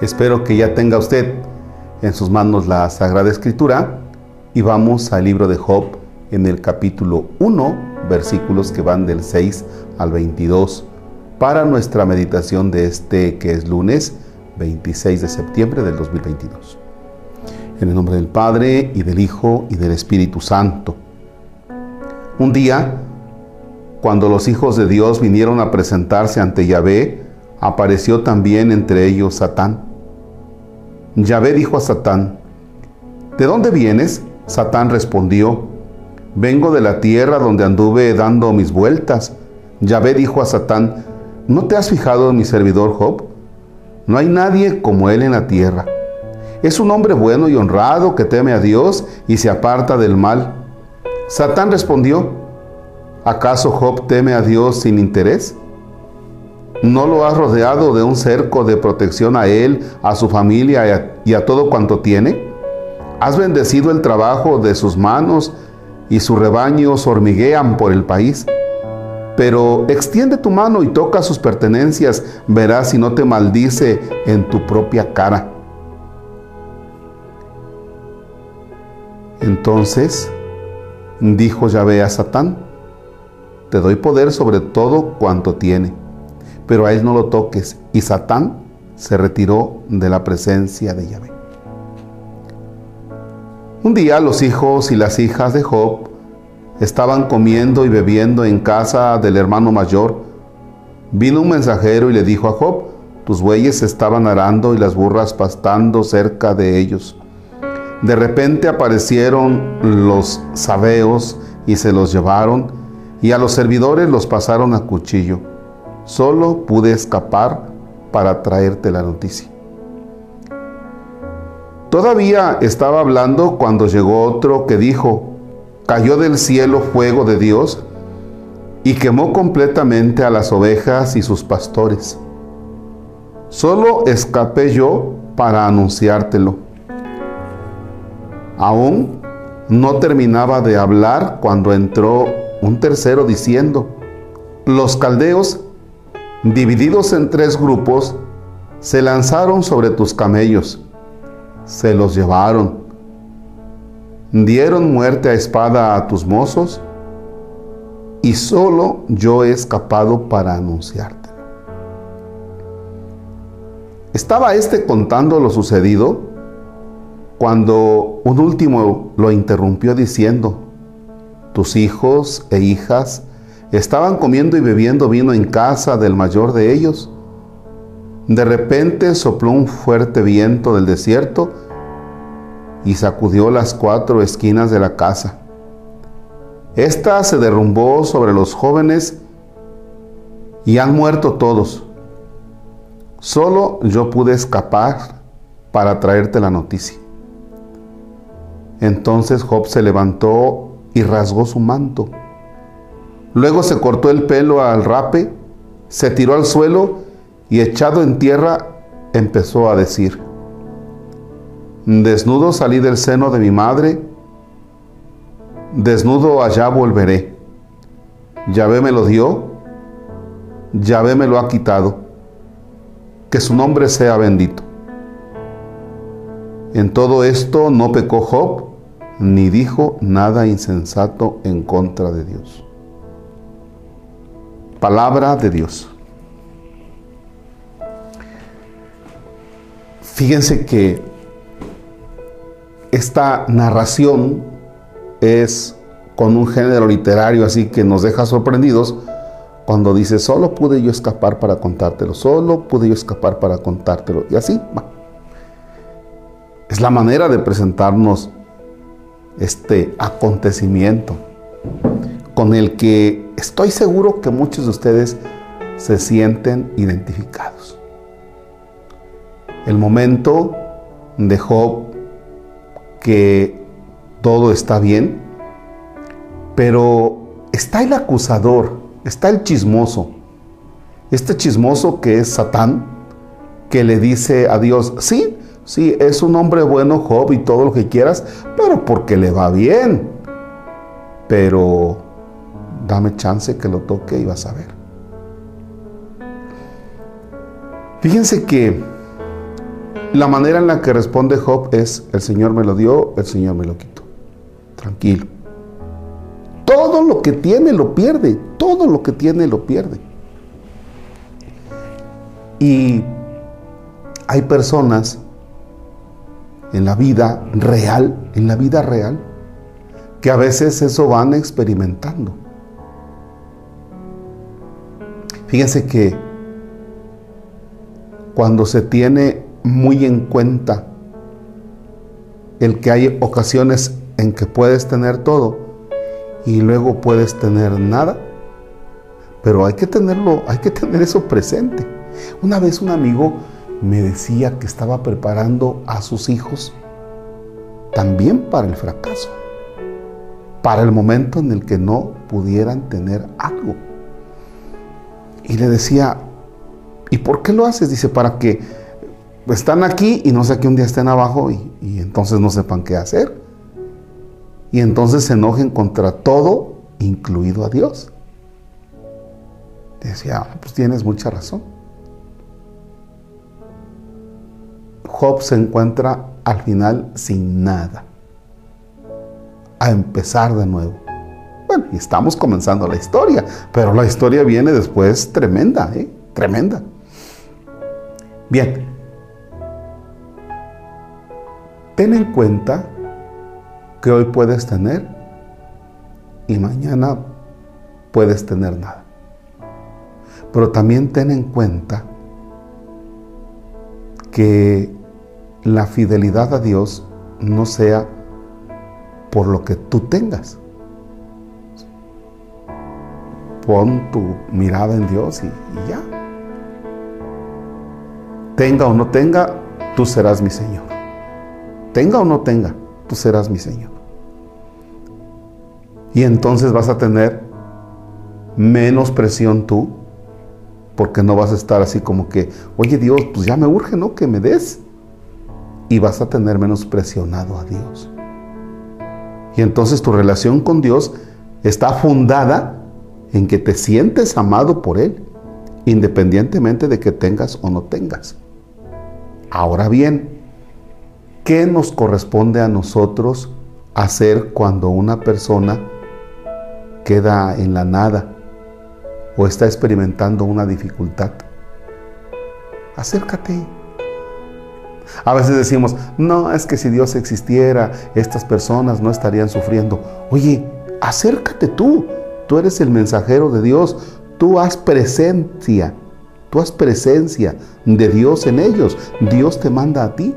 Espero que ya tenga usted en sus manos la Sagrada Escritura y vamos al libro de Job en el capítulo 1, versículos que van del 6 al 22 para nuestra meditación de este que es lunes 26 de septiembre del 2022. En el nombre del Padre y del Hijo y del Espíritu Santo. Un día, cuando los hijos de Dios vinieron a presentarse ante Yahvé, apareció también entre ellos Satán. Yahvé dijo a Satán, ¿de dónde vienes? Satán respondió, vengo de la tierra donde anduve dando mis vueltas. Yahvé dijo a Satán, ¿no te has fijado en mi servidor Job? No hay nadie como él en la tierra es un hombre bueno y honrado que teme a Dios y se aparta del mal. Satán respondió, ¿acaso Job teme a Dios sin interés? ¿No lo has rodeado de un cerco de protección a él, a su familia y a, todo cuanto tiene? ¿Has bendecido el trabajo de sus manos y sus rebaños hormiguean por el país? Pero extiende tu mano y toca sus pertenencias, verás si no te maldice en tu propia cara. Entonces dijo Yahvé a Satán, te doy poder sobre todo cuanto tiene, pero a él no lo toques. Y Satán se retiró de la presencia de Yahvé. Un día los hijos y las hijas de Job estaban comiendo y bebiendo en casa del hermano mayor. Vino un mensajero y le dijo a Job, tus bueyes estaban arando y las burras pastando cerca de ellos. De repente aparecieron los sabeos y se los llevaron, y a los servidores los pasaron a cuchillo. Solo pude escapar para traerte la noticia. Todavía estaba hablando cuando llegó otro que dijo, cayó del cielo fuego de Dios y quemó completamente a las ovejas y sus pastores. Solo escapé yo para anunciártelo Aún no terminaba de hablar cuando entró un tercero diciendo, los caldeos, divididos en tres grupos, se lanzaron sobre tus camellos, se los llevaron, dieron muerte a espada a tus mozos, y solo yo he escapado para anunciarte. ¿Estaba éste contando lo sucedido? cuando un último lo interrumpió diciendo, tus hijos e hijas estaban comiendo y bebiendo vino en casa del mayor de ellos. De repente sopló un fuerte viento del desierto y sacudió las cuatro esquinas de la casa. Esta se derrumbó sobre los jóvenes y han muerto todos. Solo yo pude escapar para traerte la noticia. Entonces Job se levantó y rasgó su manto. Luego se cortó el pelo al rape, se tiró al suelo y echado en tierra empezó a decir, Desnudo salí del seno de mi madre, desnudo allá volveré. Yahvé me lo dio, Yahvé me lo ha quitado. Que su nombre sea bendito. En todo esto no pecó Job, ni dijo nada insensato en contra de Dios. Palabra de Dios. Fíjense que esta narración es con un género literario así que nos deja sorprendidos cuando dice, solo pude yo escapar para contártelo, solo pude yo escapar para contártelo. Y así va. Es la manera de presentarnos este acontecimiento con el que estoy seguro que muchos de ustedes se sienten identificados. El momento de Job que todo está bien, pero está el acusador, está el chismoso, este chismoso que es Satán, que le dice a Dios, sí, Sí, es un hombre bueno, Job, y todo lo que quieras, pero porque le va bien. Pero dame chance que lo toque y vas a ver. Fíjense que La manera en la que responde Job es, el Señor me lo dio, el Señor me lo quitó. Tranquilo. Todo lo que tiene lo pierde, todo lo que tiene lo pierde. Y hay personas en la vida real, en la vida real, que a veces eso van experimentando. Fíjense que cuando se tiene muy en cuenta el que hay ocasiones en que puedes tener todo y luego puedes tener nada, pero hay que tenerlo, hay que tener eso presente. Una vez un amigo me decía que estaba preparando a sus hijos también para el fracaso, para el momento en el que no pudieran tener algo. Y le decía, ¿y por qué lo haces? Dice, para que están aquí y no sé que un día estén abajo y, entonces no sepan qué hacer. Y entonces se enojen contra todo, incluido a Dios. Decía, pues tienes mucha razón. Job se encuentra al final sin nada. A empezar de nuevo. Bueno, y estamos comenzando la historia, pero la historia viene después tremenda, ¿eh? Tremenda. Bien. Ten en cuenta que hoy puedes tener y mañana puedes tener nada. Pero también ten en cuenta que la fidelidad a Dios no sea por lo que tú tengas. Pon tu mirada en Dios y, ya. Tenga o no tenga, tú serás mi Señor. Tenga o no tenga, tú serás mi Señor. Y entonces vas a tener menos presión tú, porque no vas a estar así como que, oye Dios, pues ya me urge, ¿no? Que me des y vas a tener menos presionado a Dios. Y entonces tu relación con Dios está fundada en que te sientes amado por Él, independientemente de que tengas o no tengas. Ahora bien, ¿qué nos corresponde a nosotros hacer cuando una persona queda en la nada o está experimentando una dificultad? Acércate a veces decimos, no, es que si Dios existiera, estas personas no estarían sufriendo. Oye, acércate tú. Tú eres el mensajero de Dios. Tú haz presencia. Tú haz presencia de Dios en ellos. Dios te manda a ti.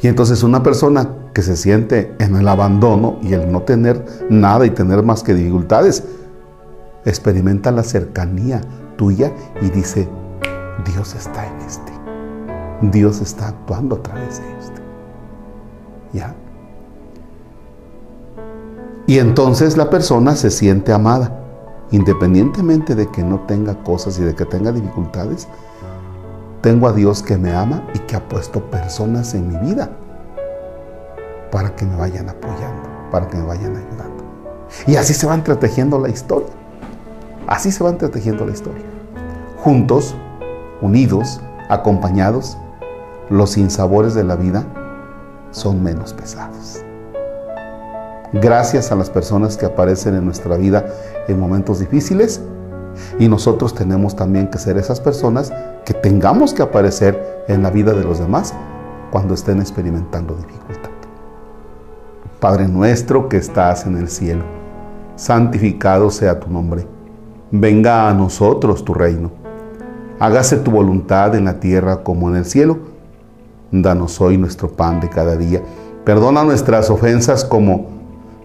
Y entonces una persona que se siente en el abandono y el no tener nada y tener más que dificultades, experimenta la cercanía tuya y dice, Dios está en este. Dios está actuando a través de esto. ¿Ya? Y entonces la persona se siente amada, independientemente de que no tenga cosas y de que tenga dificultades. Tengo a Dios que me ama y que ha puesto personas en mi vida para que me vayan apoyando, para que me vayan ayudando. Y así se va entretejiendo la historia. Así se va entretejiendo la historia. Juntos, unidos, acompañados, los sinsabores de la vida son menos pesados. Gracias a las personas que aparecen en nuestra vida en momentos difíciles y nosotros tenemos también que ser esas personas que tengamos que aparecer en la vida de los demás cuando estén experimentando dificultad. Padre nuestro que estás en el cielo, santificado sea tu nombre. Venga a nosotros tu reino. Hágase tu voluntad en la tierra como en el cielo. Danos hoy nuestro pan de cada día. Perdona nuestras ofensas como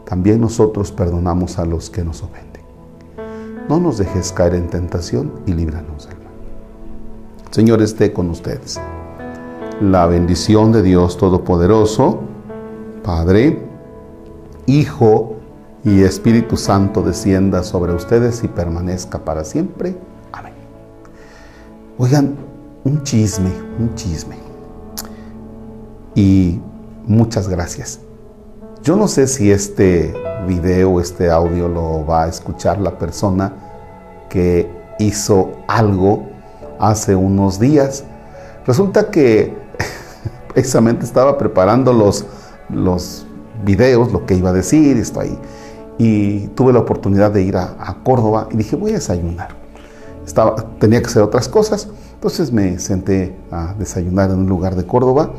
también nosotros perdonamos a los que nos ofenden. No nos dejes caer en tentación y líbranos del mal. Señor esté con ustedes. La bendición de Dios Todopoderoso, Padre, Hijo y Espíritu Santo descienda sobre ustedes y permanezca para siempre. Amén. Oigan, un chisme, un chisme y muchas gracias. Yo no sé si este video, este audio lo va a escuchar la persona que hizo algo hace unos días. Resulta que precisamente estaba preparando los, los videos, lo que iba a decir, esto ahí. Y tuve la oportunidad de ir a, Córdoba y dije, voy a desayunar. Estaba, tenía que hacer otras cosas, entonces me senté a desayunar en un lugar de Córdoba.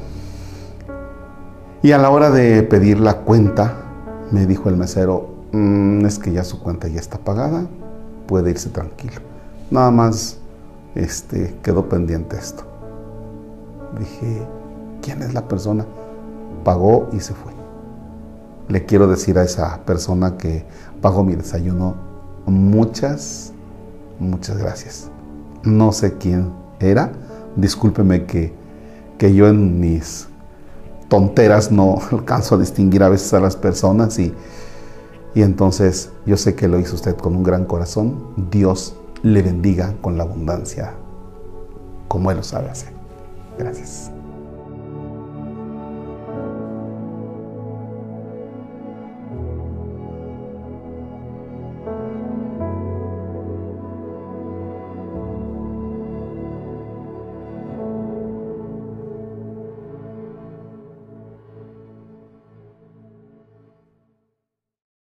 Y a la hora de pedir la cuenta, me dijo el mesero, mm, es que ya su cuenta ya está pagada, puede irse tranquilo. Nada más este, quedó pendiente esto. Dije, ¿quién es la persona? Pagó y se fue. Le quiero decir a esa persona que pagó mi desayuno, muchas, muchas gracias. No sé quién era, discúlpeme que, que yo en mis tonteras no alcanzo a distinguir a veces a las personas y, y entonces yo sé que lo hizo usted con un gran corazón. Dios le bendiga con la abundancia como Él lo sabe hacer. Gracias.